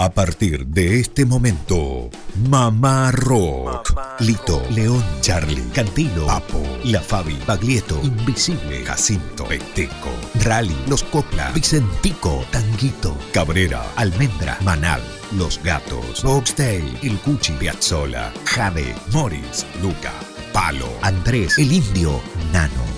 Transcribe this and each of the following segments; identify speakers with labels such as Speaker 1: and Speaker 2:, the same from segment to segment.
Speaker 1: A partir de este momento, Mamá Rock. Lito, León, Charlie, Cantilo, Papo, La Fabi, Baglietto, Invisible, Jacinto, Peteco, Rally, Los Copla, Vicentico, Tanguito, Cabrera, Almendra, Manal, Los Gatos, Boxtail, El Cuchi, Piazzola, Jade, Morris, Luca, Palo, Andrés, El Indio, Nano,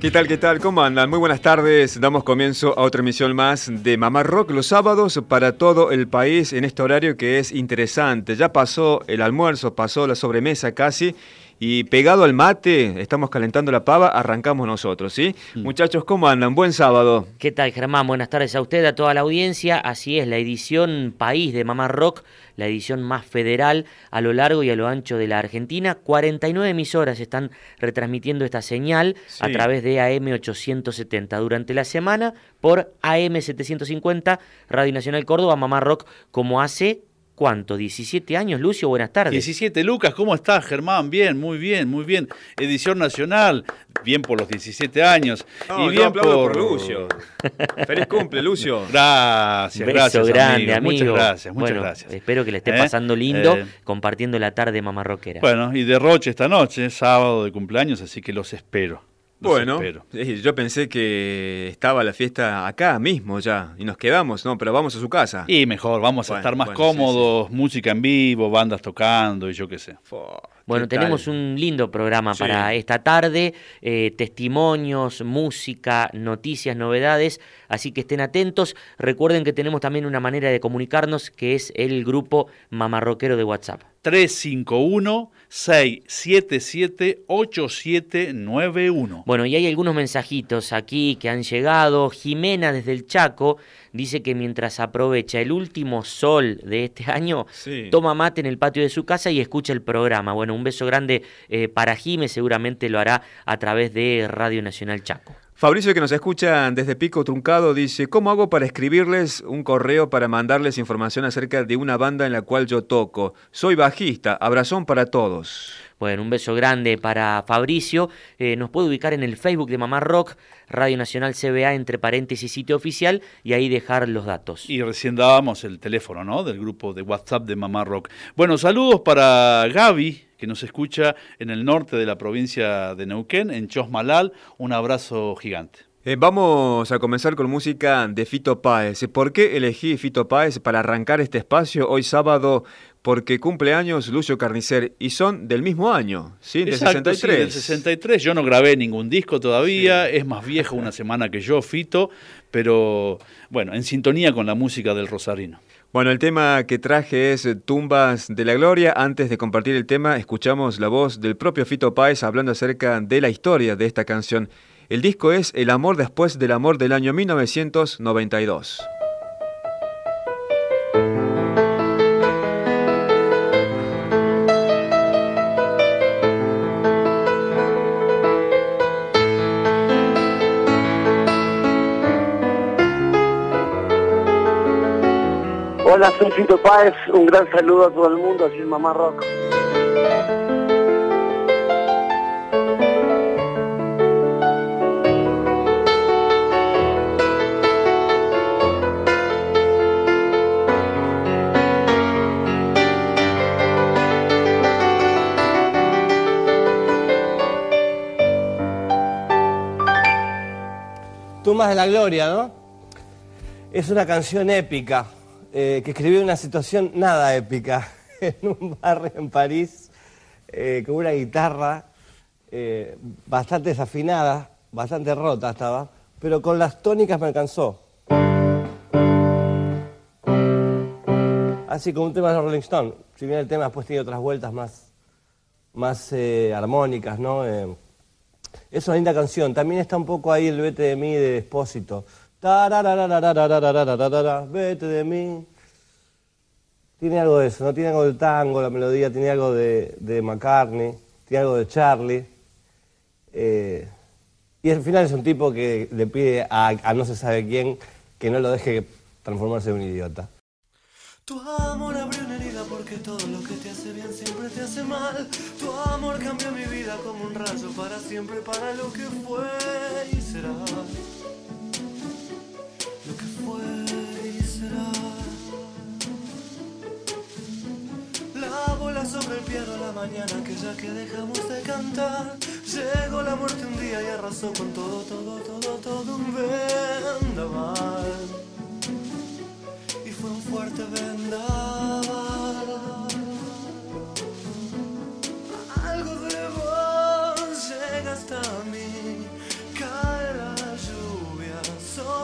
Speaker 2: ¿Qué tal, qué tal? ¿Cómo andan? Muy buenas tardes. Damos comienzo a otra emisión más de Mamá Rock los sábados para todo el país en este horario que es interesante. Ya pasó el almuerzo, pasó la sobremesa casi y pegado al mate, estamos calentando la pava, arrancamos nosotros, ¿sí? Mm. Muchachos, ¿cómo andan? Buen sábado.
Speaker 3: ¿Qué tal, Germán? Buenas tardes a usted, a toda la audiencia. Así es, la edición País de Mamá Rock, la edición más federal a lo largo y a lo ancho de la Argentina. 49 emisoras están retransmitiendo esta señal a través de AM 870 durante la semana por AM 750, Radio Nacional Córdoba, Mamá Rock, como hace ¿Cuánto? ¿17 años, Lucio? Buenas tardes.
Speaker 4: 17, Lucas, ¿cómo estás, Germán? Bien, muy bien, muy bien. Edición nacional, bien por los 17 años.
Speaker 2: y bien por... Lucio. Feliz cumple, Lucio.
Speaker 4: Gracias, gracias.
Speaker 3: grande, amigo.
Speaker 4: Muchas gracias, muchas gracias.
Speaker 3: Espero que le esté ¿Eh? pasando lindo eh. compartiendo la tarde mamarroquera.
Speaker 4: Bueno, y derroche esta noche, sábado de cumpleaños, así que los espero.
Speaker 2: Bueno, yo pensé que estaba la fiesta acá mismo ya y nos quedamos, no, pero vamos a su casa.
Speaker 4: Y mejor, vamos a estar más cómodos, música en vivo, bandas tocando y yo qué sé.
Speaker 3: Bueno, tenemos un lindo programa para esta tarde, eh, testimonios, música, noticias, novedades, así que estén atentos. Recuerden que tenemos también una manera de comunicarnos que es el grupo Mamarroquero de WhatsApp.
Speaker 4: 351 677-8791.
Speaker 3: Bueno, y hay algunos mensajitos aquí que han llegado. Jimena desde el Chaco dice que mientras aprovecha el último sol de este año, toma mate en el patio de su casa y escucha el programa. Bueno, un beso grande eh, para Jime, seguramente lo hará a través de Radio Nacional Chaco.
Speaker 2: Fabricio, que nos escucha desde Pico Truncado, dice, ¿cómo hago para escribirles un correo para mandarles información acerca de una banda en la cual yo toco? Soy bajista, abrazón para todos.
Speaker 3: Bueno, un beso grande para Fabricio. Eh, nos puede ubicar en el Facebook de Mamá Rock, Radio Nacional CBA, entre paréntesis, sitio oficial, y ahí dejar los datos.
Speaker 4: Y recién dábamos el teléfono, ¿no? Del grupo de WhatsApp de Mamá Rock. Bueno, saludos para Gaby, que nos escucha en el norte de la provincia de Neuquén, en Chosmalal. Un abrazo gigante.
Speaker 2: Eh, vamos a comenzar con música de Fito Páez. ¿Por qué elegí Fito Páez para arrancar este espacio hoy sábado? Porque cumple años Lucio Carnicer y son del mismo año, ¿sí? Del 63. Sí,
Speaker 4: del 63. Yo no grabé ningún disco todavía, es más viejo una semana que yo, Fito, pero bueno, en sintonía con la música del Rosarino.
Speaker 2: Bueno, el tema que traje es Tumbas de la Gloria. Antes de compartir el tema, escuchamos la voz del propio Fito Páez hablando acerca de la historia de esta canción. El disco es El amor después del amor del año 1992.
Speaker 5: Hola, soy Fito Páez, un gran saludo a todo el mundo, así es Mamá Rock.
Speaker 6: Tumbas de la Gloria, ¿no? Es una canción épica, eh, que escribió una situación nada épica en un barrio en París eh, con una guitarra eh, bastante desafinada, bastante rota estaba, pero con las tónicas me alcanzó. Así como un tema de Rolling Stone, si bien el tema después tiene otras vueltas más, más armónicas, ¿no? es una linda canción. También está un poco ahí el vete de mí de Espósito. Vete de mí. tiene algo de eso, ¿no? Tiene algo del tango, la melodía, tiene algo de, McCartney, tiene algo de Charlie. Y al final es un tipo que le pide a, no se sabe quién que no lo deje transformarse en un idiota.
Speaker 7: Tu amor abrió una herida porque todo lo que te hace bien siempre te hace mal. Tu amor cambió mi vida como un para siempre, para lo que fue y será. Que. La bola sobre el piano la mañana, aquella que dejamos de cantar. Llegó la muerte un día y arrasó con todo, todo, todo, todo un vendaval y fue un fuerte vendaval. Algo de vos llega hasta mí,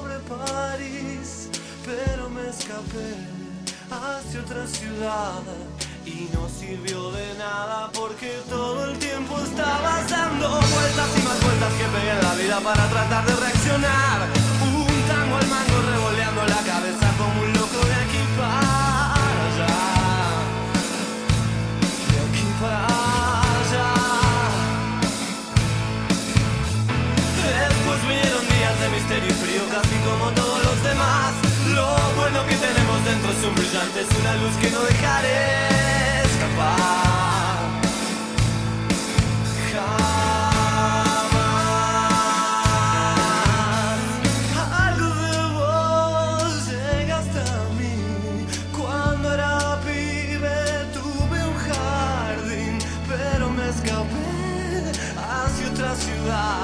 Speaker 7: sobre París, pero me escapé hacia otra ciudad. Y no sirvió de nada porque todo el tiempo estabas dando vueltas y más vueltas que pegué en la vida para tratar de reaccionar. Un tango al mango revoleando la cabeza como un como todos los demás. Lo bueno que tenemos dentro es un brillante, es una luz que no dejaré escapar. Jamás. Algo de vos llega hasta mí. Cuando era pibe tuve un jardín, pero me escapé hacia otra ciudad.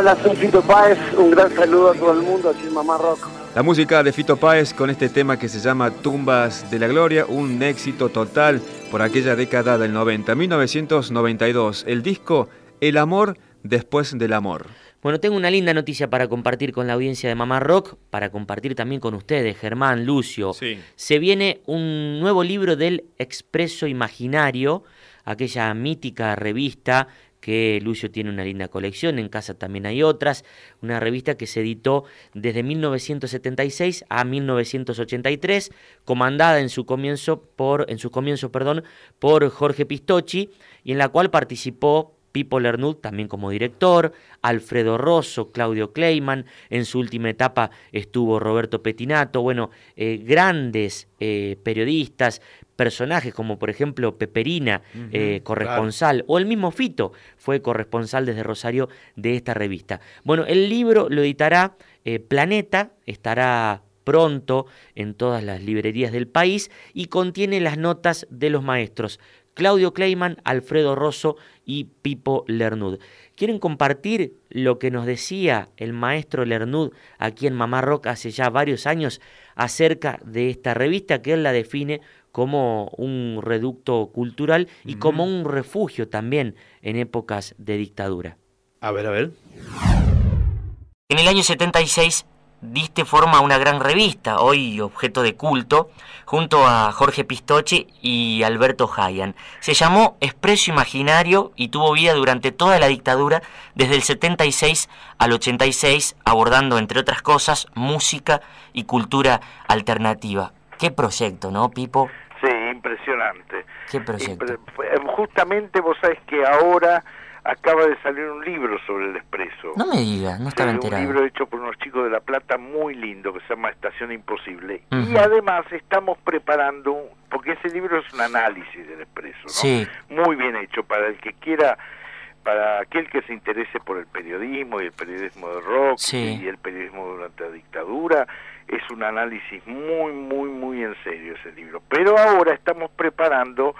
Speaker 5: Hola, soy Fito Páez, un gran saludo a todo el mundo, aquí en Mamá Rock.
Speaker 2: La música de Fito Páez con este tema que se llama Tumbas de la Gloria, un éxito total por aquella década del 90, 1992. El disco El amor después del amor.
Speaker 3: Bueno, tengo una linda noticia para compartir con la audiencia de Mamá Rock, para compartir también con ustedes, Germán, Lucio.
Speaker 2: Sí.
Speaker 3: Se viene un nuevo libro del Expreso Imaginario, aquella mítica revista que Lucio tiene una linda colección, en casa también hay otras, una revista que se editó desde 1976 a 1983, comandada en su comienzo por, en su comienzo, perdón, por Jorge Pistocchi, y en la cual participó Pipo Lernud también como director, Alfredo Rosso, Claudio Kleiman, en su última etapa estuvo Roberto Petinato, bueno, eh, grandes eh, periodistas, personajes como por ejemplo Peperina, eh, corresponsal, o el mismo Fito fue corresponsal desde Rosario de esta revista. Bueno, el libro lo editará Planeta, estará pronto en todas las librerías del país y contiene las notas de los maestros Claudio Kleiman, Alfredo Rosso y Pipo Lernud. ¿Quieren compartir lo que nos decía el maestro Lernud aquí en Mamá Rock hace ya varios años acerca de esta revista que él la define como un reducto cultural y como un refugio también en épocas de dictadura?
Speaker 4: A ver, a ver.
Speaker 3: En el año 76 diste forma a una gran revista, hoy objeto de culto, junto a Jorge Pistocchi y Alberto Hayan. Se llamó Expreso Imaginario y tuvo vida durante toda la dictadura, desde el 76 al 86, abordando, entre otras cosas, música y cultura alternativa. Qué proyecto, ¿no, Pipo?
Speaker 8: Sí, impresionante.
Speaker 3: Qué proyecto.
Speaker 8: Justamente vos sabés que ahora acaba de salir un libro sobre el expreso.
Speaker 3: No me diga, no estaba enterado.
Speaker 8: Un libro hecho por unos chicos de La Plata muy lindo que se llama Estación Imposible. Y además estamos preparando, porque ese libro es un análisis del expreso, ¿no?
Speaker 3: Sí.
Speaker 8: Muy bien hecho para el que quiera para aquel que se interese por el periodismo y el periodismo de rock
Speaker 3: Sí.
Speaker 8: y el periodismo durante la dictadura, es un análisis muy, muy, ese libro. Pero ahora estamos preparando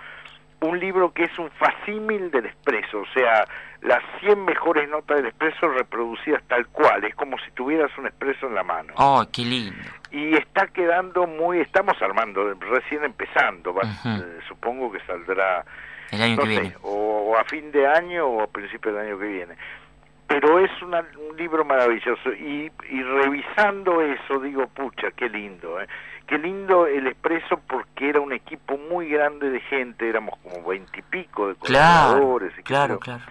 Speaker 8: un libro que es un facímil del expreso, o sea, las 100 mejores notas del expreso reproducidas tal cual, es como si tuvieras un expreso en la mano.
Speaker 3: Oh, qué lindo.
Speaker 8: Y está quedando muy, estamos armando, recién empezando, va- eh, supongo que saldrá
Speaker 3: El año
Speaker 8: no
Speaker 3: que
Speaker 8: sé,
Speaker 3: viene.
Speaker 8: o, o a fin de año o a principio del año que viene. Pero es una- un libro maravilloso y, y revisando eso digo, pucha, qué lindo, ¿eh? qué lindo el expreso porque era un equipo muy grande de gente, éramos como veintipico de
Speaker 3: Claro,
Speaker 8: colaboradores.
Speaker 3: claro,
Speaker 8: yo.
Speaker 3: claro.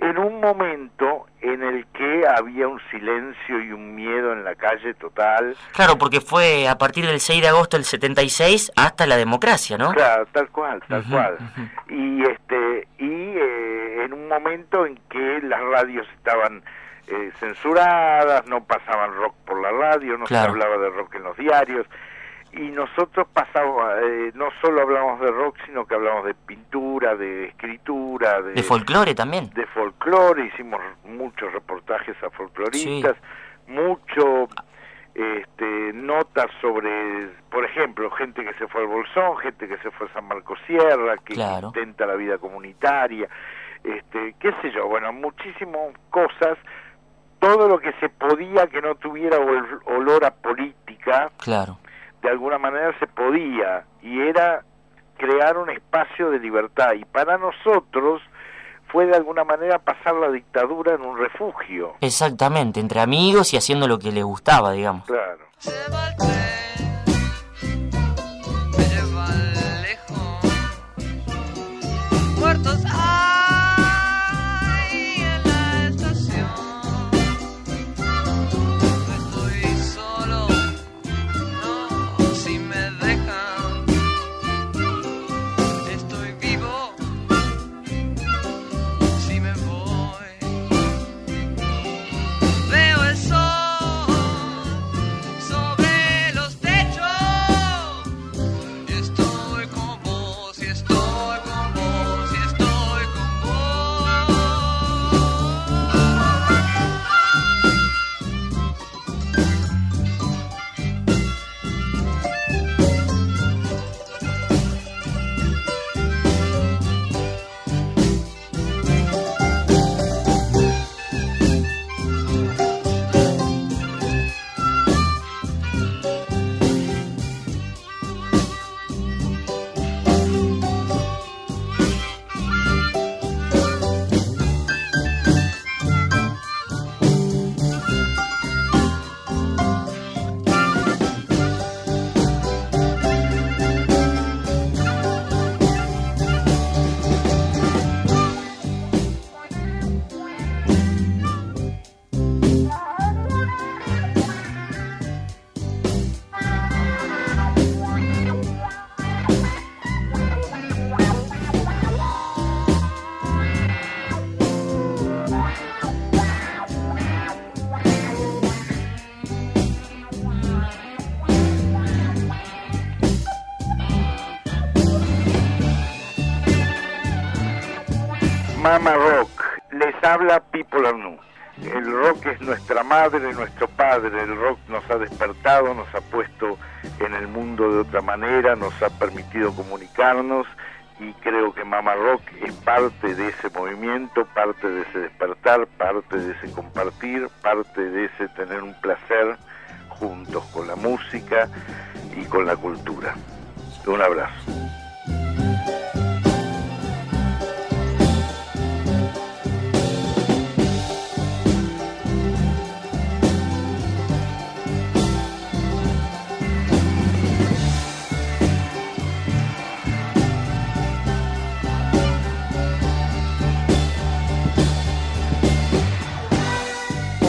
Speaker 8: En un momento en el que había un silencio y un miedo en la calle total,
Speaker 3: Claro, porque fue a partir del 6 de agosto del 76 hasta la democracia, ¿no?
Speaker 8: Claro, tal cual, tal cual. Y este y eh, en un momento en que las radios estaban eh, censuradas, no pasaban rock por la radio, no
Speaker 3: Claro.
Speaker 8: se hablaba de rock en los diarios y nosotros pasábamos, eh, no solo hablamos de rock, sino que hablamos de pintura, de escritura, de,
Speaker 3: De folclore también.
Speaker 8: de folclore, hicimos muchos reportajes a folcloristas, mucho este, notas sobre, por ejemplo, gente que se fue al Bolsón, gente que se fue a San Marcos Sierra, que
Speaker 3: Claro.
Speaker 8: intenta la vida comunitaria, este, qué sé yo, bueno, muchísimas cosas, todo lo que se podía que no tuviera ol- olor a política,
Speaker 3: Claro.
Speaker 8: De alguna manera se podía y era crear un espacio de libertad y para nosotros fue de alguna manera pasar la dictadura en un refugio.
Speaker 3: Exactamente, entre amigos y haciendo lo que les gustaba, digamos.
Speaker 8: Claro. Mama Rock. Les habla Pipo Lanú. El rock es nuestra madre, nuestro padre. El rock nos ha despertado, nos ha puesto en el mundo de otra manera, nos ha permitido comunicarnos y creo que Mama Rock es parte de ese movimiento, parte de ese despertar, parte de ese compartir, parte de ese tener un placer juntos con la música y con la cultura. Un abrazo.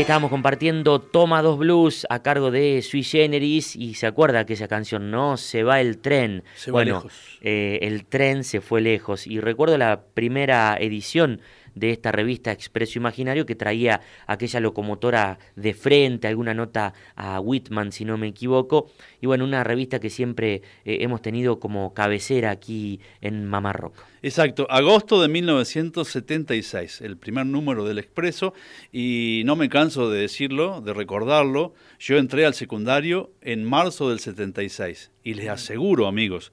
Speaker 3: Ahí estábamos compartiendo Toma dos Blues a cargo de Sui Generis y se acuerda que esa canción, ¿no? Se va el tren.
Speaker 4: Se va
Speaker 3: bueno,
Speaker 4: lejos.
Speaker 3: eh, el tren se fue lejos y recuerdo la primera edición de esta revista Expreso Imaginario que traía aquella locomotora de frente, alguna nota a Whitman si no me equivoco, y bueno, una revista que siempre eh, hemos tenido como cabecera aquí en Mamá Rock.
Speaker 4: Exacto, agosto de 1976, el primer número del Expreso, y no me canso de decirlo, de recordarlo, yo entré al secundario en marzo del 76, y les aseguro, amigos,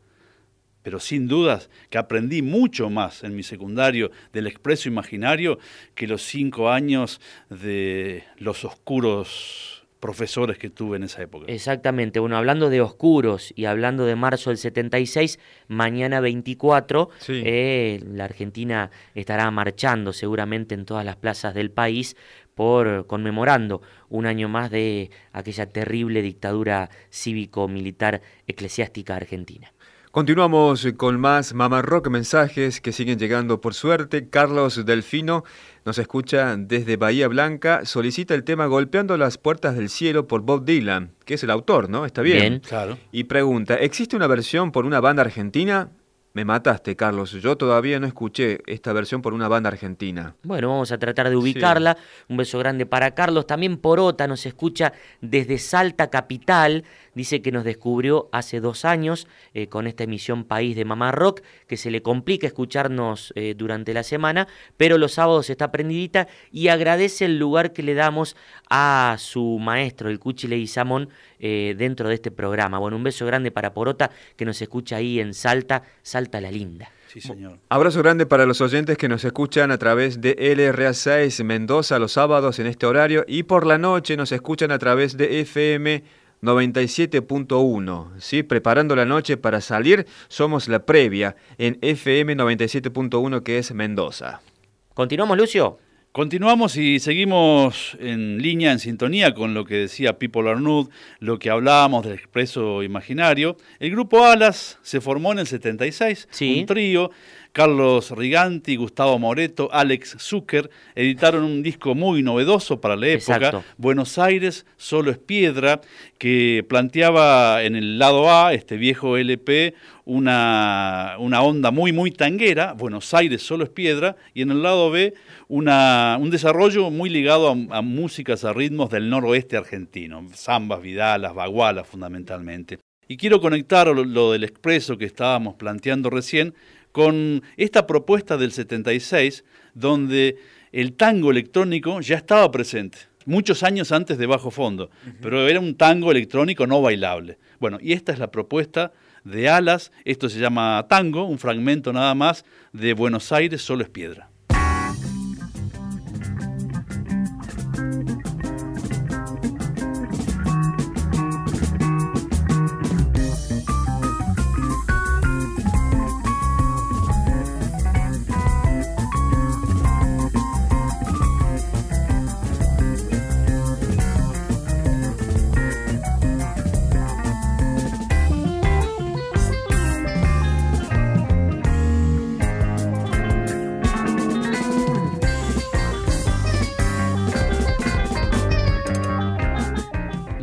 Speaker 4: pero sin dudas que aprendí mucho más en mi secundario del Expreso Imaginario que los cinco años de los oscuros profesores que tuve en esa época.
Speaker 3: Exactamente, bueno, hablando de oscuros y hablando de marzo del 76, mañana 24,
Speaker 2: Sí.
Speaker 3: eh, la Argentina estará marchando seguramente en todas las plazas del país por conmemorando un año más de aquella terrible dictadura cívico-militar eclesiástica argentina.
Speaker 2: Continuamos con más Mamá Rock mensajes que siguen llegando por suerte. Carlos Delfino nos escucha desde Bahía Blanca. Solicita el tema Golpeando las puertas del cielo por Bob Dylan, que es el autor, ¿no? Está bien.
Speaker 3: Bien.
Speaker 4: Claro.
Speaker 2: Y pregunta, ¿existe una versión por una banda argentina? Me mataste, Carlos. Yo todavía no escuché esta versión por una banda argentina.
Speaker 3: Bueno, vamos a tratar de ubicarla. Un beso grande para Carlos. También Porota nos escucha desde Salta Capital. Dice que nos descubrió hace dos años eh, con esta emisión País de Mamá Rock, que se le complica escucharnos eh, durante la semana, pero los sábados está prendidita y agradece el lugar que le damos a su maestro, el Cuchi Leguizamón, eh, dentro de este programa. Bueno, un beso grande para Porota, que nos escucha ahí en Salta, Salta la Linda.
Speaker 4: Sí, señor.
Speaker 2: Abrazo grande para los oyentes que nos escuchan a través de LRA6 Mendoza los sábados en este horario y por la noche nos escuchan a través de FM 97.1. ¿sí? Preparando la noche para salir, somos la previa en FM 97.1 que es Mendoza.
Speaker 3: ¿Continuamos, Lucio?
Speaker 4: Continuamos y seguimos en línea, en sintonía con lo que decía Pipo Larnud, lo que hablábamos del expreso imaginario. El grupo Alas se formó en el 76,
Speaker 3: Sí.
Speaker 4: un trío. Carlos Riganti, Gustavo Moreto, Alex Zucker editaron un disco muy novedoso para la época,
Speaker 3: Exacto.
Speaker 4: Buenos Aires solo es piedra, que planteaba en el lado A, este viejo LP, una, una onda muy, muy tanguera, Buenos Aires solo es piedra, y en el lado B una, un desarrollo muy ligado a, a músicas, a ritmos del noroeste argentino, zambas, vidalas, bagualas fundamentalmente. Y quiero conectar lo, lo del expreso que estábamos planteando recién con esta propuesta del 76, donde el tango electrónico ya estaba presente, muchos años antes de Bajo Fondo, pero era un tango electrónico no bailable. Bueno, y esta es la propuesta de Alas, esto se llama tango, un fragmento nada más de Buenos Aires solo es piedra.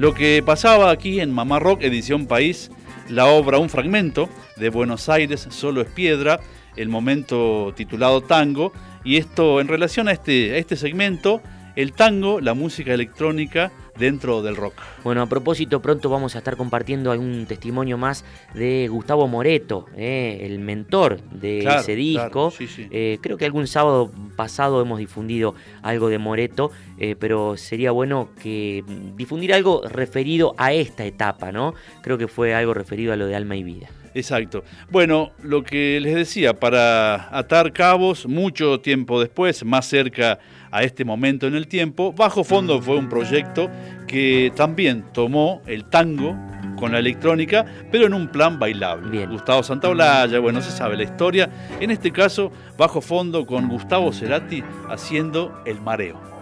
Speaker 9: Lo que pasaba aquí en Mamá Rock, edición País, la obra Un Fragmento de Buenos Aires, Solo es Piedra, el momento titulado Tango, y esto en relación a este, a este segmento, el tango, la música electrónica dentro del rock.
Speaker 3: Bueno, a propósito, pronto vamos a estar compartiendo algún testimonio más de Gustavo Moreto, eh, el mentor de
Speaker 9: Claro,
Speaker 3: ese disco.
Speaker 9: claro, sí, sí.
Speaker 3: Eh, creo que algún sábado pasado hemos difundido algo de Moreto, eh, pero sería bueno que mm, difundir algo referido a esta etapa, ¿no? Creo que fue algo referido a lo de alma y vida.
Speaker 9: Exacto. Bueno, lo que les decía, para atar cabos, mucho tiempo después, más cerca a este momento en el tiempo, Bajo Fondo fue un proyecto que también tomó el tango con la electrónica, pero en un plan bailable. Gustavo Santaolalla, bueno, se sabe la historia. En este caso, Bajo Fondo con Gustavo Cerati haciendo el mareo.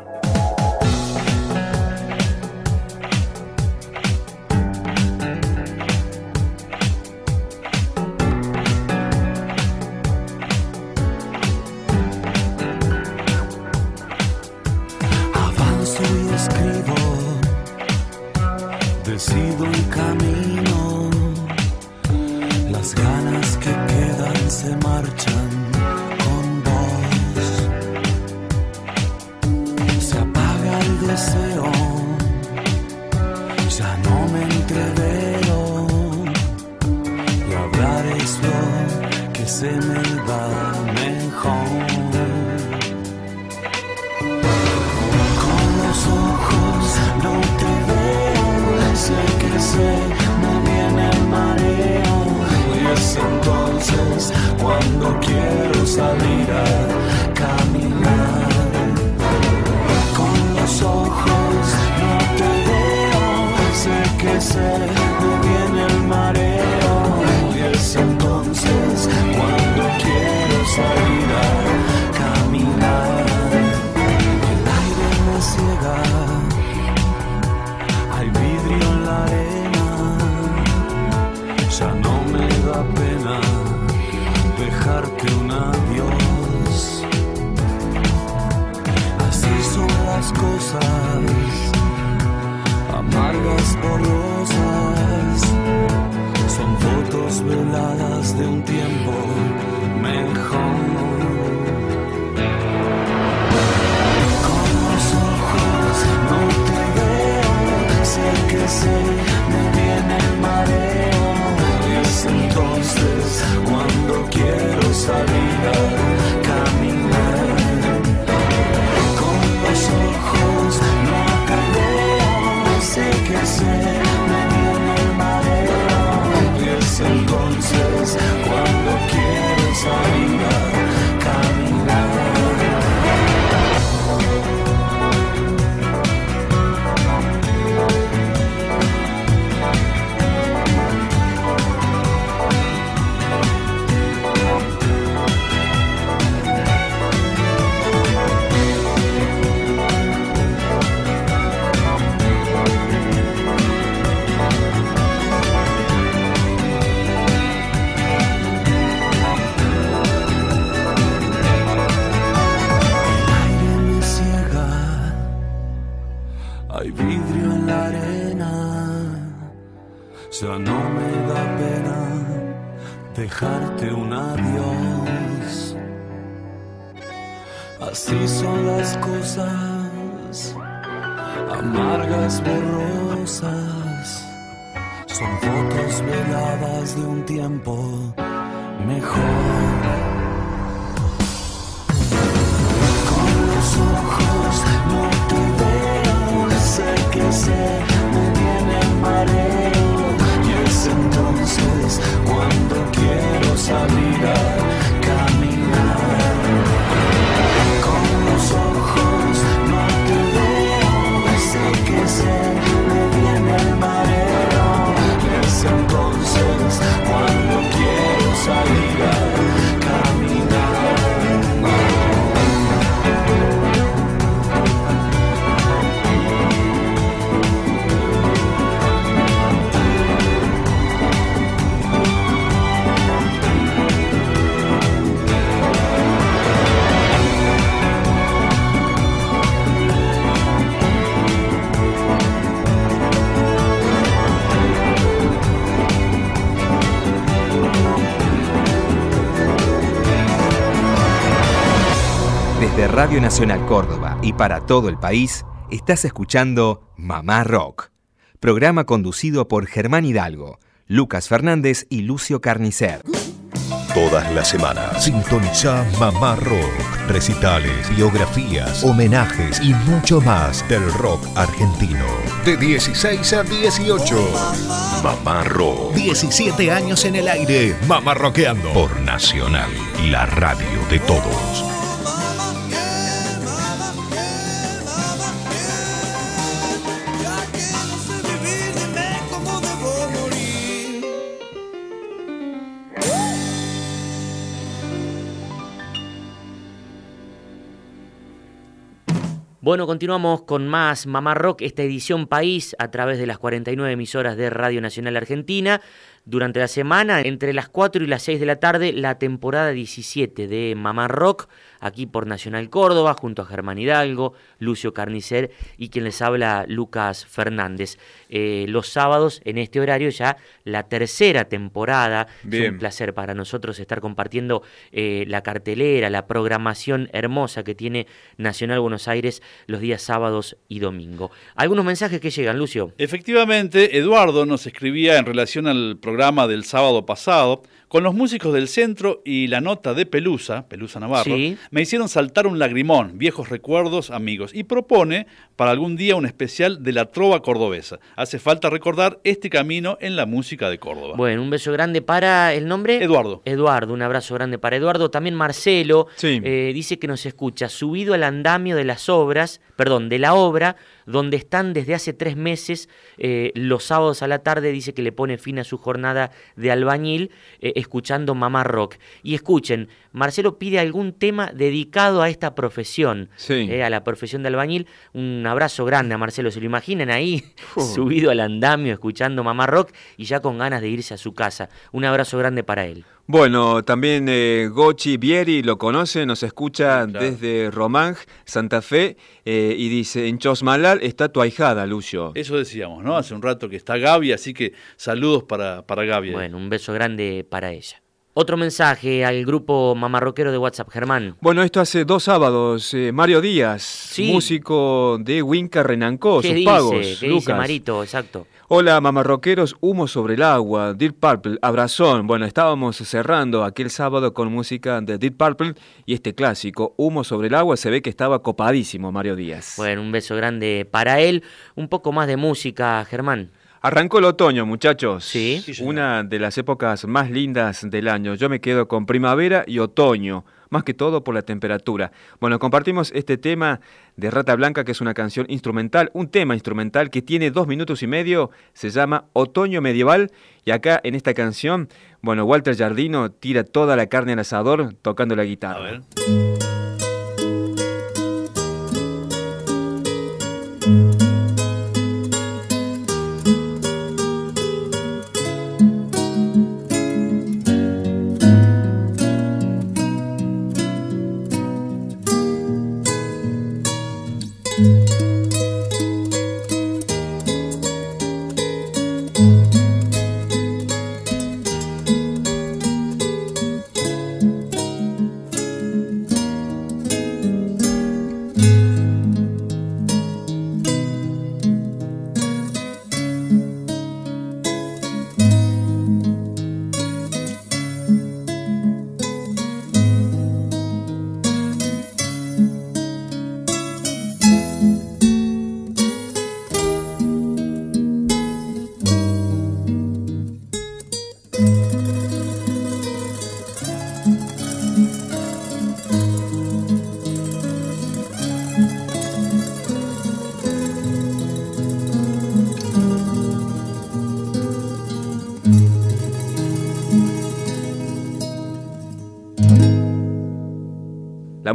Speaker 10: Radio Nacional Córdoba y para todo el país, estás escuchando Mamá Rock, programa conducido por Germán Hidalgo, Lucas Fernández y Lucio Carnicer.
Speaker 1: Todas las semanas sintoniza Mamá Rock, recitales, biografías, homenajes y mucho más del rock argentino. De 16 a 18. Mamá Rock. 17 años en el aire. Mamá Rockeando. Por Nacional, la radio de todos.
Speaker 3: Bueno, continuamos con más Mamá Rock, esta edición País a través de las 49 emisoras de Radio Nacional Argentina. Durante la semana, entre las 4 y las 6 de la tarde, la temporada 17 de Mamá Rock, aquí por Nacional Córdoba, junto a Germán Hidalgo, Lucio Carnicer y quien les habla, Lucas Fernández. Eh, los sábados, en este horario, ya la tercera temporada. Es
Speaker 2: Bien.
Speaker 3: un placer para nosotros estar compartiendo eh, la cartelera, la programación hermosa que tiene Nacional Buenos Aires los días sábados y domingo. Algunos mensajes que llegan, Lucio.
Speaker 4: Efectivamente, Eduardo nos escribía en relación al programa del sábado pasado, con los músicos del centro y la nota de Pelusa, Pelusa Navarro,
Speaker 3: Sí.
Speaker 4: me hicieron saltar un lagrimón, viejos recuerdos, amigos, y propone para algún día un especial de la trova cordobesa. Hace falta recordar este camino en la música de Córdoba.
Speaker 3: Bueno, un beso grande para el nombre.
Speaker 4: Eduardo.
Speaker 3: Eduardo, un abrazo grande para Eduardo. También Marcelo
Speaker 2: Sí.
Speaker 3: eh, dice que nos escucha, subido al andamio de las obras, perdón, de la obra, donde están desde hace tres meses, eh, los sábados a la tarde, dice que le pone fin a su jornada de albañil, eh, escuchando Mamá Rock. Y escuchen, Marcelo pide algún tema dedicado a esta profesión,
Speaker 2: Sí.
Speaker 3: eh, a la profesión de albañil. Un abrazo grande a Marcelo, se lo imaginan ahí,
Speaker 2: Uh.
Speaker 3: subido al andamio, escuchando Mamá Rock y ya con ganas de irse a su casa. Un abrazo grande para él.
Speaker 2: Bueno, también eh, Gochi Vieri lo conoce, nos escucha
Speaker 4: claro.
Speaker 2: desde Román, Santa Fe, eh, y dice, en Chosmalal está tu ahijada, Lucio.
Speaker 4: Eso decíamos, ¿no? Hace un rato que está Gaby, así que saludos para, para Gaby.
Speaker 3: Bueno, un beso grande para ella. Otro mensaje al grupo mamarroquero de WhatsApp, Germán.
Speaker 2: Bueno, esto hace dos sábados. eh, Mario Díaz,
Speaker 3: Sí.
Speaker 2: músico de Winca Renancó,
Speaker 3: ¿Qué
Speaker 2: sus
Speaker 3: dice?
Speaker 2: pagos.
Speaker 3: ¿Qué dice. Marito? Exacto.
Speaker 2: Hola, mamarroqueros, Humo sobre el agua, Deep Purple, Abrazón. Bueno, estábamos cerrando aquel sábado con música de Deep Purple y este clásico, Humo sobre el agua, se ve que estaba copadísimo Mario Díaz.
Speaker 3: Bueno, un beso grande para él. Un poco más de música, Germán.
Speaker 2: Arrancó el otoño, muchachos.
Speaker 3: Sí.
Speaker 2: Una de las épocas más lindas del año. Yo me quedo con primavera y otoño, más que todo por la temperatura. Bueno, compartimos este tema de Rata Blanca, que es una canción instrumental, un tema instrumental que tiene dos minutos y medio, se llama Otoño Medieval. Y acá en esta canción, bueno, Walter Jardino tira toda la carne al asador tocando la
Speaker 4: A
Speaker 2: guitarra.
Speaker 4: ver.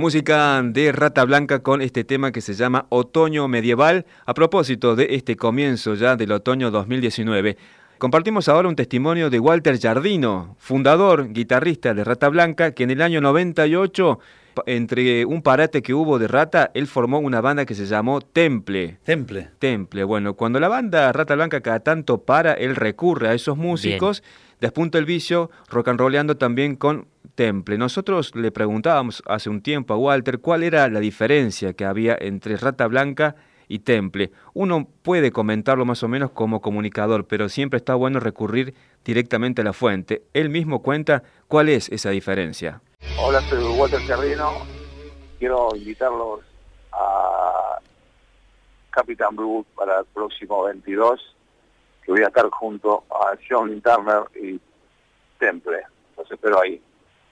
Speaker 2: Música de Rata Blanca con este tema que se llama Otoño Medieval, a propósito de este comienzo ya del otoño 2019. Compartimos ahora un testimonio de Walter Jardino, fundador, guitarrista de Rata Blanca, que en el año 98 pa- entre un parate que hubo de Rata, él formó una banda que se llamó Temple.
Speaker 4: Temple.
Speaker 2: Temple. Bueno, cuando la banda Rata Blanca cada tanto para, él recurre a esos músicos, despunta el vicio, rock and rollando también con Temple. Nosotros le preguntábamos hace un tiempo a Walter cuál era la diferencia que había entre Rata Blanca y Temple. Uno puede comentarlo más o menos como comunicador, pero siempre está bueno recurrir directamente a la fuente. Él mismo cuenta cuál es esa diferencia.
Speaker 11: Hola, soy Walter Carrino. Quiero invitarlos a Capitán Blue para el próximo 22, que voy a estar junto a John Turner y Temple. Los espero ahí.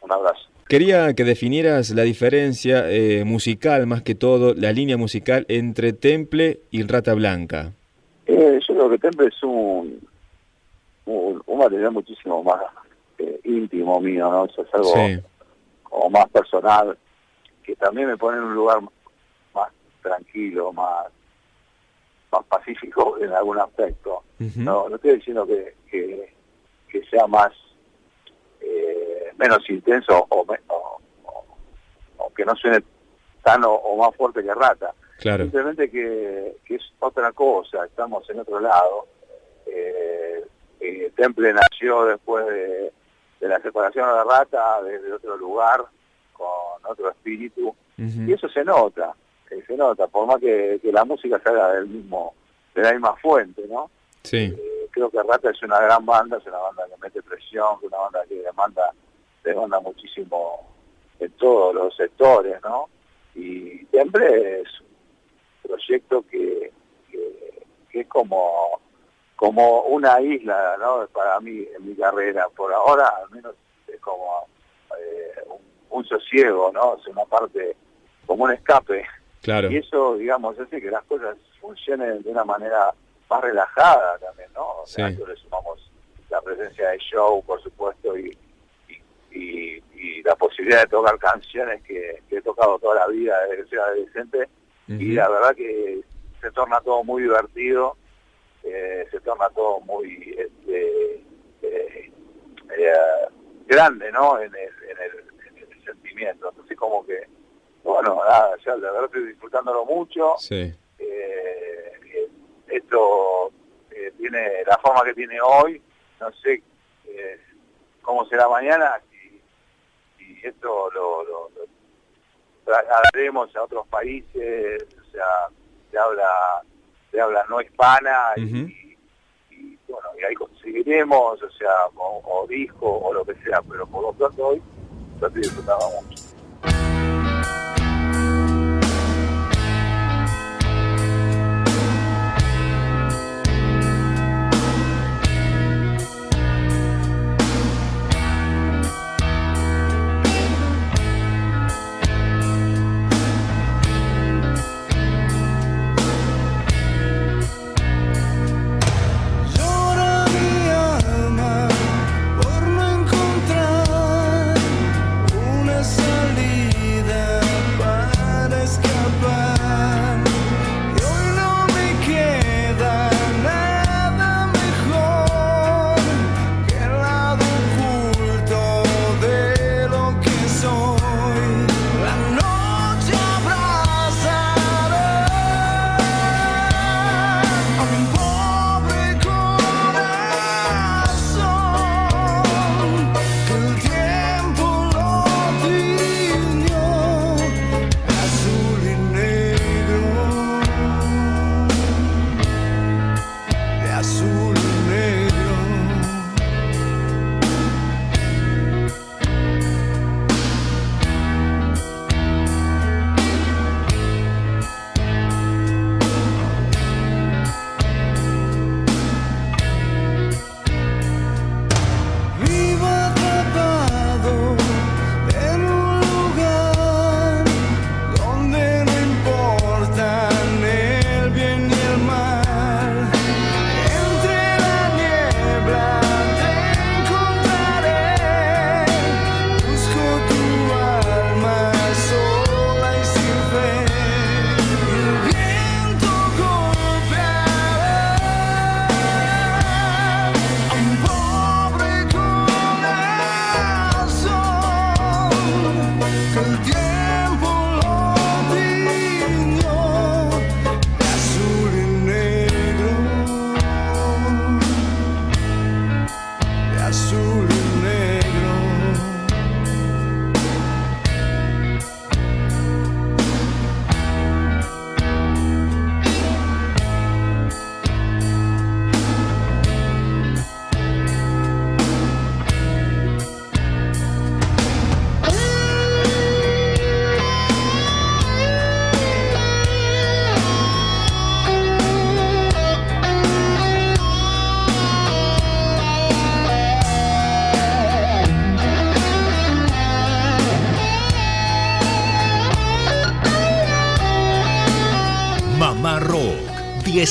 Speaker 11: Un abrazo.
Speaker 2: Quería que definieras la diferencia eh, musical, más que todo, la línea musical entre Temple y Rata Blanca.
Speaker 11: Eh, yo creo que Temple es un, un, un material muchísimo más eh, íntimo mío, ¿no? Eso es algo
Speaker 2: Sí.
Speaker 11: como más personal, que también me pone en un lugar más tranquilo, más, más pacífico en algún aspecto. No, no estoy diciendo que, que, que sea más eh, menos intenso o, me- o- o- o que no suene tan o, más fuerte que Rata.
Speaker 2: Claro.
Speaker 11: Simplemente que, que es otra cosa, estamos en otro lado. Eh, eh, Temple nació después de, de la separación de Rata, desde otro lugar, con otro espíritu, y eso se nota, eh, se nota, por más que, que la música salga del mismo, de la misma fuente, ¿no?
Speaker 2: Sí.
Speaker 11: Eh, creo que Rata es una gran banda, es una banda que mete presión, que una banda que demanda, demanda muchísimo en todos los sectores, ¿no? Y siempre es un proyecto que, que, que es como, como una isla, ¿no? Para mí, en mi carrera, por ahora al menos es como eh, un, un sosiego, ¿no? Es una parte, como un escape.
Speaker 2: Claro.
Speaker 11: Y eso, digamos, hace que las cosas funcionen de una manera más relajada también, ¿no? O sea,
Speaker 2: Sí.
Speaker 11: le sumamos la presencia de show, por supuesto, y, y, la posibilidad de tocar canciones que, que he tocado toda la vida desde que soy adolescente. Y la verdad que se torna todo muy divertido, eh, se torna todo muy este, eh, eh, grande, ¿no? En el, en, el, en el sentimiento. Entonces, como que, bueno, nada, ya la verdad estoy disfrutándolo mucho.
Speaker 2: Sí.
Speaker 11: Eh, eh, esto eh, tiene la forma que tiene hoy, no sé eh, cómo será mañana, y, y esto lo, lo, lo trasladaremos a otros países, o sea, se habla, se habla no hispana, y, y, bueno, y ahí conseguiremos, o sea, o, o disco o lo que sea, pero por lo pronto hoy lo estoy disfrutando mucho.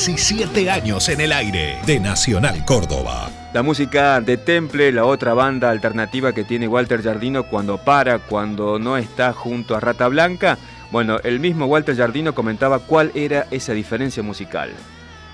Speaker 1: 17 años en el aire de Nacional Córdoba.
Speaker 2: La música de Temple, la otra banda alternativa que tiene Walter Jardino cuando para, cuando no está junto a Rata Blanca. Bueno, el mismo Walter Jardino comentaba cuál era esa diferencia musical.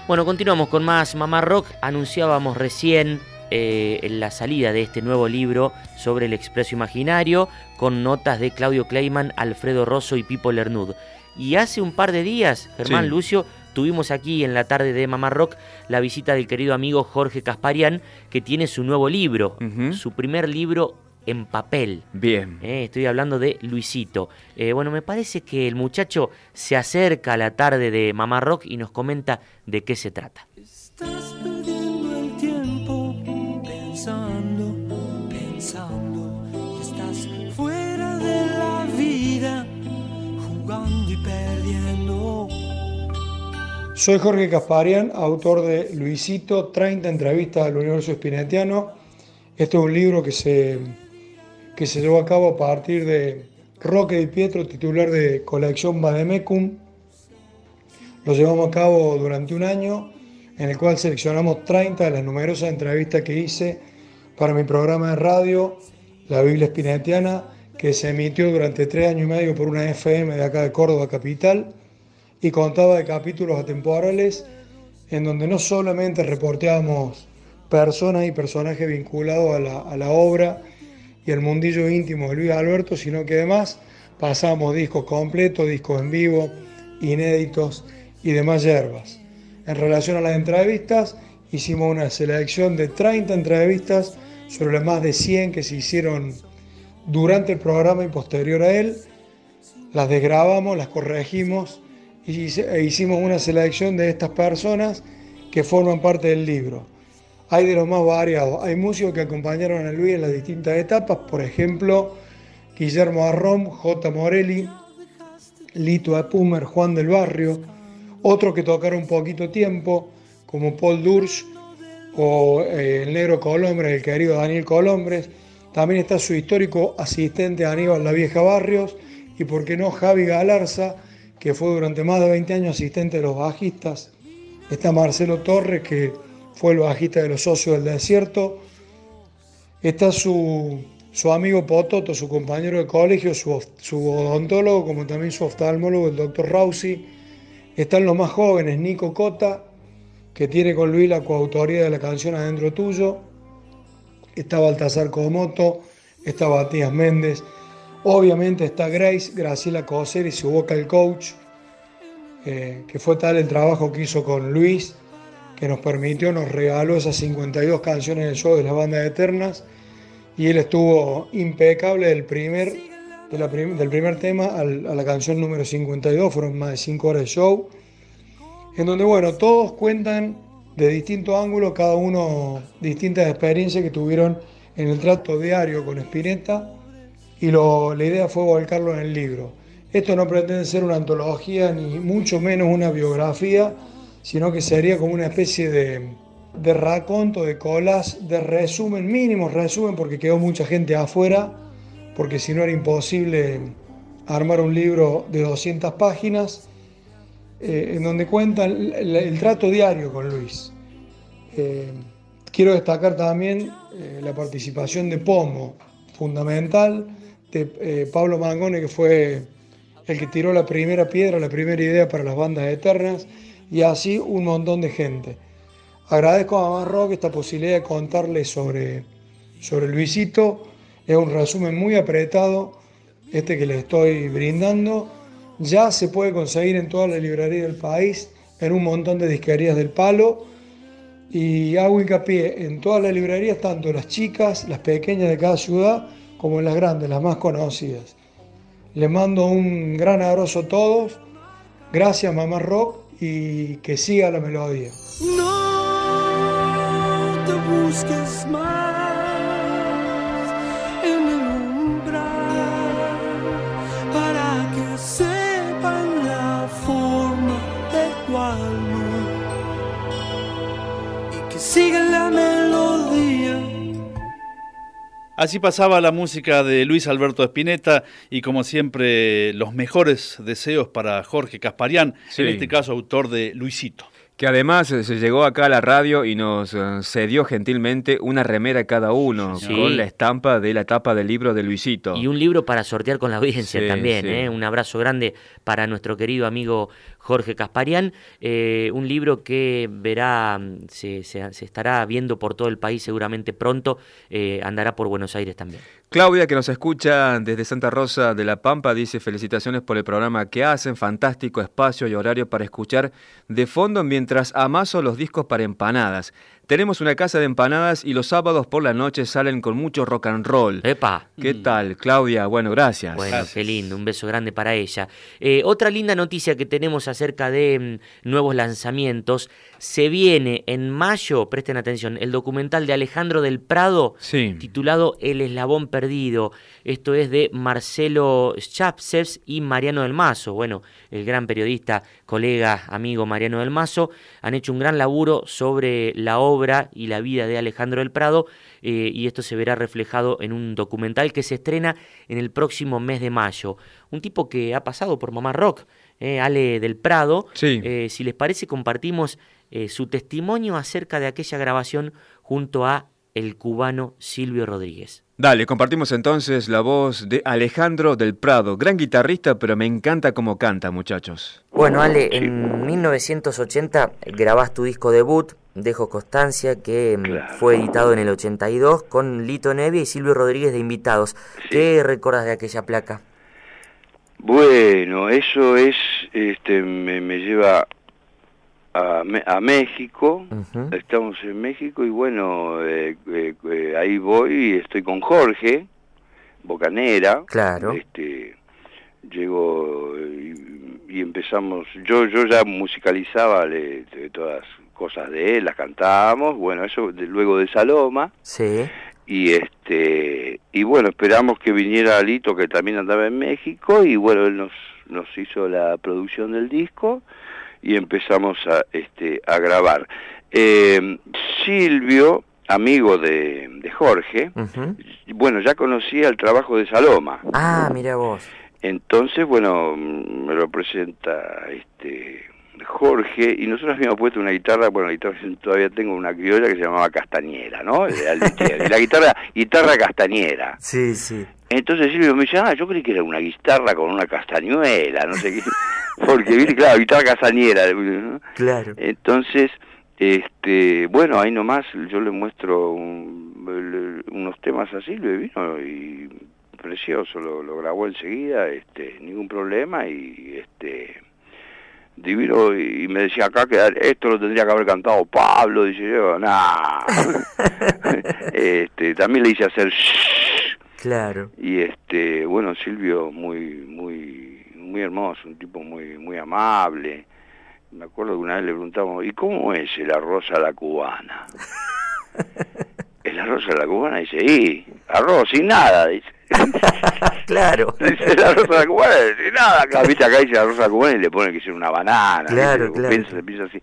Speaker 3: Bueno, continuamos con más Mamá Rock. Anunciábamos recién eh, la salida de este nuevo libro sobre el expreso imaginario con notas de Claudio Kleiman, Alfredo Rosso y Pipo Lernud. Y hace un par de días, Germán
Speaker 2: Sí.
Speaker 3: Lucio, tuvimos aquí en la tarde de Mamá Rock la visita del querido amigo Jorge Casparian, que tiene su nuevo libro, su primer libro en papel.
Speaker 2: Bien.
Speaker 3: Eh, estoy hablando de Luisito. Eh, bueno, me parece que el muchacho se acerca a la tarde de Mamá Rock y nos comenta de qué se trata.
Speaker 7: Estás
Speaker 12: Soy Jorge Casparian, autor de Luisito, 30 entrevistas al universo espinetiano. Este es un libro que se, que se llevó a cabo a partir de Roque Di Pietro, titular de colección Bademecum. Lo llevamos a cabo durante un año, en el cual seleccionamos 30 de las numerosas entrevistas que hice para mi programa de radio, La Biblia Espinetiana, que se emitió durante tres años y medio por una FM de acá de Córdoba Capital y contaba de capítulos atemporales en donde no solamente reporteábamos personas y personajes vinculados a la, a la obra y el mundillo íntimo de Luis Alberto, sino que además pasábamos discos completos, discos en vivo, inéditos y demás hierbas. En relación a las entrevistas, hicimos una selección de 30 entrevistas sobre las más de 100 que se hicieron durante el programa y posterior a él. Las desgrabamos, las corregimos e hicimos una selección de estas personas que forman parte del libro. Hay de los más variados. Hay músicos que acompañaron a Luis en las distintas etapas, por ejemplo, Guillermo Arrom, J. Morelli, Lito Apumer, Juan del Barrio, otros que tocaron poquito tiempo, como Paul Dursch o eh, el negro Colombres, el querido Daniel Colombres. También está su histórico asistente Aníbal La Vieja Barrios y, por qué no, Javi Galarza, que fue durante más de 20 años asistente de los bajistas. Está Marcelo Torres, que fue el bajista de los socios del desierto. Está su, su amigo Pototo, su compañero de colegio, su, su odontólogo, como también su oftalmólogo, el doctor Rausi. Están los más jóvenes, Nico Cota, que tiene con Luis la coautoría de la canción Adentro Tuyo. Está Baltasar Comoto, está Matías Méndez. Obviamente está Grace, Graciela Coser y su vocal coach, eh, que fue tal el trabajo que hizo con Luis, que nos permitió, nos regaló esas 52 canciones del show de las bandas eternas. Y él estuvo impecable del primer, del primer tema a la canción número 52, fueron más de 5 horas de show, en donde, bueno, todos cuentan de distintos ángulos, cada uno distintas experiencias que tuvieron en el trato diario con Spinetta, y lo- la idea fue volcarlo en el libro. Esto no pretende ser una antología, ni mucho menos una biografía, sino que sería como una especie de, de raconto, de colas, de resumen, mínimo resumen, porque quedó mucha gente afuera, porque si no era imposible armar un libro de 200 páginas, eh, en donde cuentan el, trato diario con Luis. Eh, quiero destacar también eh, la participación de Pomo, fundamental, de eh, Pablo Mangone, que fue el que tiró la primera piedra, la primera idea para las bandas eternas, y así un montón de gente. Agradezco a Mamá Rock esta posibilidad de contarles sobre, sobre Luisito. Es un resumen muy apretado, este que les estoy brindando. Ya se puede conseguir en todas las librerías del país, en un montón de disquerías del palo. Y hago hincapié en todas las librerías, tanto las chicas, las pequeñas de cada ciudad, como en las grandes, las más conocidas. Les mando un gran abrazo a todos. Gracias, Mamá Rock, y que siga la melodía.
Speaker 7: No te
Speaker 4: Así pasaba la música de Luis Alberto Spinetta y como siempre los mejores deseos para Jorge Casparián,
Speaker 2: Sí.
Speaker 4: en este caso autor de Luisito.
Speaker 2: Que además eh, se llegó acá a la radio y nos eh, cedió gentilmente una remera cada uno
Speaker 3: Sí.
Speaker 2: con la estampa de la tapa del libro de Luisito.
Speaker 3: Y un libro para sortear con la audiencia
Speaker 2: Sí,
Speaker 3: también.
Speaker 2: sí.
Speaker 3: ¿eh? Un abrazo grande para nuestro querido amigo Jorge Casparian. Eh, un libro que verá, mm, se, se- estará viendo por todo el país seguramente pronto. eh, andará por Buenos Aires también.
Speaker 2: Claudia, que nos escucha desde Santa Rosa de la Pampa, dice felicitaciones por el programa que hacen, fantástico espacio y horario para escuchar de fondo mientras amaso los discos para empanadas. Tenemos una casa de empanadas y los sábados por la noche salen con mucho rock and roll.
Speaker 3: ¡Epa!
Speaker 2: ¿Qué tal, Claudia? Bueno, gracias.
Speaker 3: Bueno, qué lindo, un beso grande para ella. Eh, otra linda noticia que tenemos acerca de mm, nuevos lanzamientos, se viene en mayo, presten atención, el documental de Alejandro del Prado
Speaker 2: Sí.
Speaker 3: titulado El Eslabón Perdido. Esto es de Marcelo Chapsevs y Mariano del Mazo. Bueno, el gran periodista, colega, amigo Mariano del Mazo, han hecho un gran laburo sobre la obra y la vida de Alejandro del Prado eh, y esto se verá reflejado en un documental que se estrena en el próximo mes de mayo. Un tipo que ha pasado por Mamá Rock, eh, Ale del Prado.
Speaker 2: Sí.
Speaker 3: Eh, si les parece, compartimos eh, su testimonio acerca de aquella grabación junto a el cubano Silvio Rodríguez.
Speaker 2: Dale, compartimos entonces la voz de Alejandro del Prado, gran guitarrista, pero me encanta cómo canta, muchachos.
Speaker 3: Bueno, Ale, en 1980 grabás tu disco debut, Dejo Constancia, que mm, fue editado en el 82 con Lito Nevia y Silvio Rodríguez de invitados. ¿Qué recuerdas de aquella placa?
Speaker 13: Bueno, eso es, este, me, me lleva a, a México, estamos en México y bueno, eh, eh, eh, ahí voy y estoy con Jorge, Bocanera,
Speaker 3: Claro.
Speaker 13: este, llego y, y empezamos, yo yo ya musicalizaba le- de todas cosas de él, las cantábamos, bueno, eso de- luego de Saloma,
Speaker 3: Sí.
Speaker 13: y este y bueno esperamos que viniera Lito que también andaba en México y bueno él nos nos hizo la producción del disco y empezamos a este a grabar. Eh, Silvio amigo de, de Jorge bueno ya conocía el trabajo de Saloma.
Speaker 3: Ah, mira vos.
Speaker 13: entonces bueno me lo presenta este Jorge y nosotros habíamos puesto una guitarra, bueno, la guitarra todavía tengo una criolla que se llamaba Castañera, ¿no? La guitarra, guitarra castañera.
Speaker 3: Sí, sí.
Speaker 13: Entonces Silvio me dice, ah, yo creí que era una guitarra con una castañuela, no sé qué. Porque, viste, claro, guitarra castañera. ¿no?
Speaker 3: Claro.
Speaker 13: Entonces, este, bueno, ahí nomás yo le muestro un- unos temas a Silvio y vino y precioso, lo, lo grabó enseguida, este, ningún problema y este divino y me decía acá que esto lo tendría que haber cantado Pablo, dice yo, nah. este, también le hice hacer
Speaker 3: Claro.
Speaker 13: y este, bueno, Silvio muy, muy, muy hermoso, un tipo muy, muy amable. Me acuerdo que una vez le preguntamos, ¿y cómo es el arroz a la cubana? el arroz a la cubana dice, y arroz sin nada, dice.
Speaker 3: claro.
Speaker 13: Dice la cubana, sin nada. Acá, viste, acá dice la cubana y le pone que sea una banana.
Speaker 3: Claro,
Speaker 13: ¿viste?
Speaker 3: claro.
Speaker 13: Piensa, se piensa así.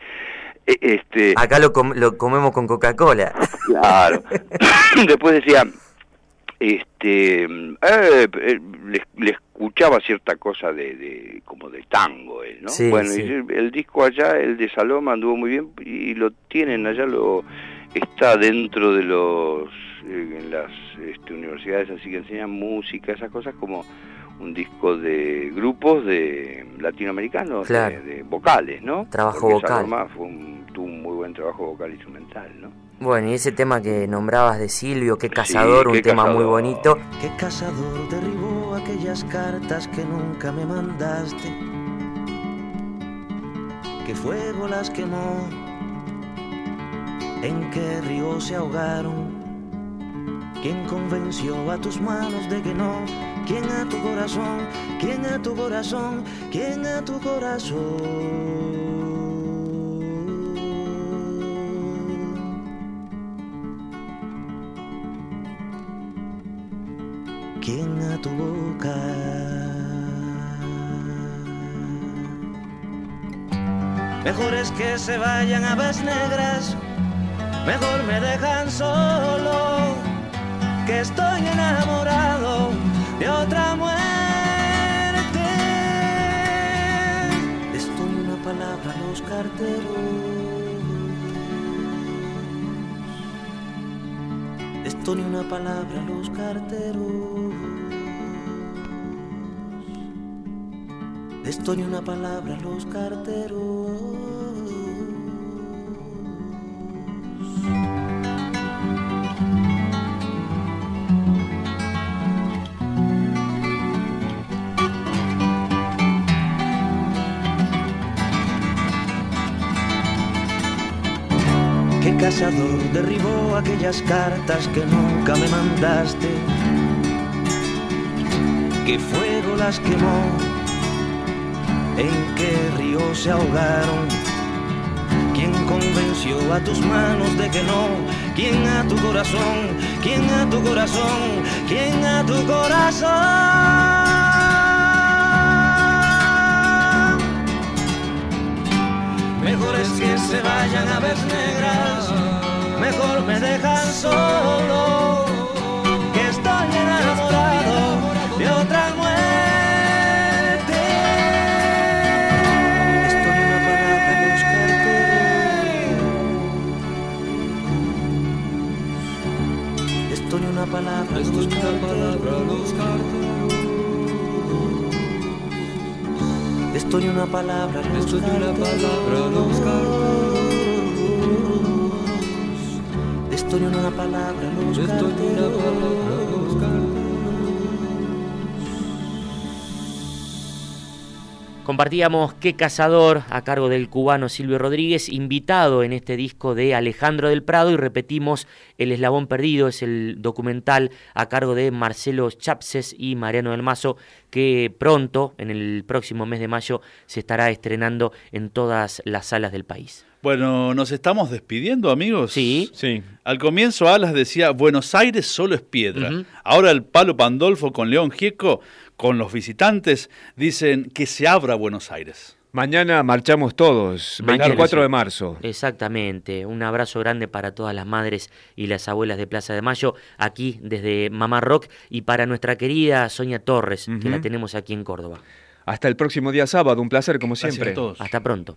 Speaker 13: E- Este,
Speaker 3: Acá lo, com- lo comemos con Coca-Cola.
Speaker 13: Claro. Después decía, este, eh, eh, le, le escuchaba cierta cosa de, de como de tango, él, ¿no?
Speaker 3: Sí,
Speaker 13: bueno,
Speaker 3: sí.
Speaker 13: y el, el disco allá, el de Saloma, anduvo muy bien y lo tienen allá, lo está dentro de los, eh, en las este, universidades así que enseñan música, esas cosas como un disco de grupos de latinoamericanos, de-
Speaker 3: Claro.
Speaker 13: de, vocales, ¿no?
Speaker 3: Trabajo
Speaker 13: Porque
Speaker 3: vocal.
Speaker 13: Saloma fue un- tuvo un muy buen trabajo vocal instrumental, ¿no?
Speaker 3: Bueno, y ese tema que nombrabas de Silvio, qué cazador,
Speaker 13: qué
Speaker 3: un tema muy bonito.
Speaker 7: ¿Qué cazador derribó aquellas cartas que nunca me mandaste? ¿Qué fuego las quemó? ¿En qué río se ahogaron? ¿Quién convenció a tus manos de que no? ¿Quién a tu corazón? ¿Quién a tu corazón? ¿Quién a tu corazón? ¿Quién a tu boca? Mejor es que se vayan aves negras, Mejor me dejan solo, que estoy enamorado de otra muerte. Estoy una palabra a los carteros.
Speaker 9: Estoy una palabra a los carteros. Estoy una palabra los carteros. Cazador derribó aquellas cartas que nunca me mandaste? ¿Qué fuego las quemó? ¿En qué río se ahogaron? ¿Quién convenció a tus manos de que no? ¿Quién a tu corazón? ¿Quién a tu corazón? ¿Quién a tu corazón? Mejor es que se vayan a ver Esto ni una palabra Esto ni una palabra los Esto ni una palabra los Esto
Speaker 3: Compartíamos Qué Cazador a cargo del cubano Silvio Rodríguez, invitado en este disco de Alejandro del Prado y repetimos El Eslabón Perdido, es el documental a cargo de Marcelo Chapses y Mariano del Mazo que pronto, en el próximo mes de mayo, se estará estrenando en todas las salas del país.
Speaker 4: Bueno, nos estamos despidiendo, amigos.
Speaker 3: Sí.
Speaker 2: Sí.
Speaker 4: Al comienzo Alas decía, Buenos Aires solo es piedra. Ahora el Palo Pandolfo con León Gieco, con los visitantes, dicen que se abra Buenos Aires.
Speaker 2: Mañana marchamos todos,
Speaker 3: Mañana.
Speaker 2: 24 de marzo.
Speaker 3: Exactamente, un abrazo grande para todas las madres y las abuelas de Plaza de Mayo, aquí desde Mamá Rock y para nuestra querida Sonia Torres, que la tenemos aquí en Córdoba.
Speaker 2: Hasta el próximo día sábado, un placer como
Speaker 4: Gracias
Speaker 2: siempre.
Speaker 4: a todos.
Speaker 3: Hasta pronto.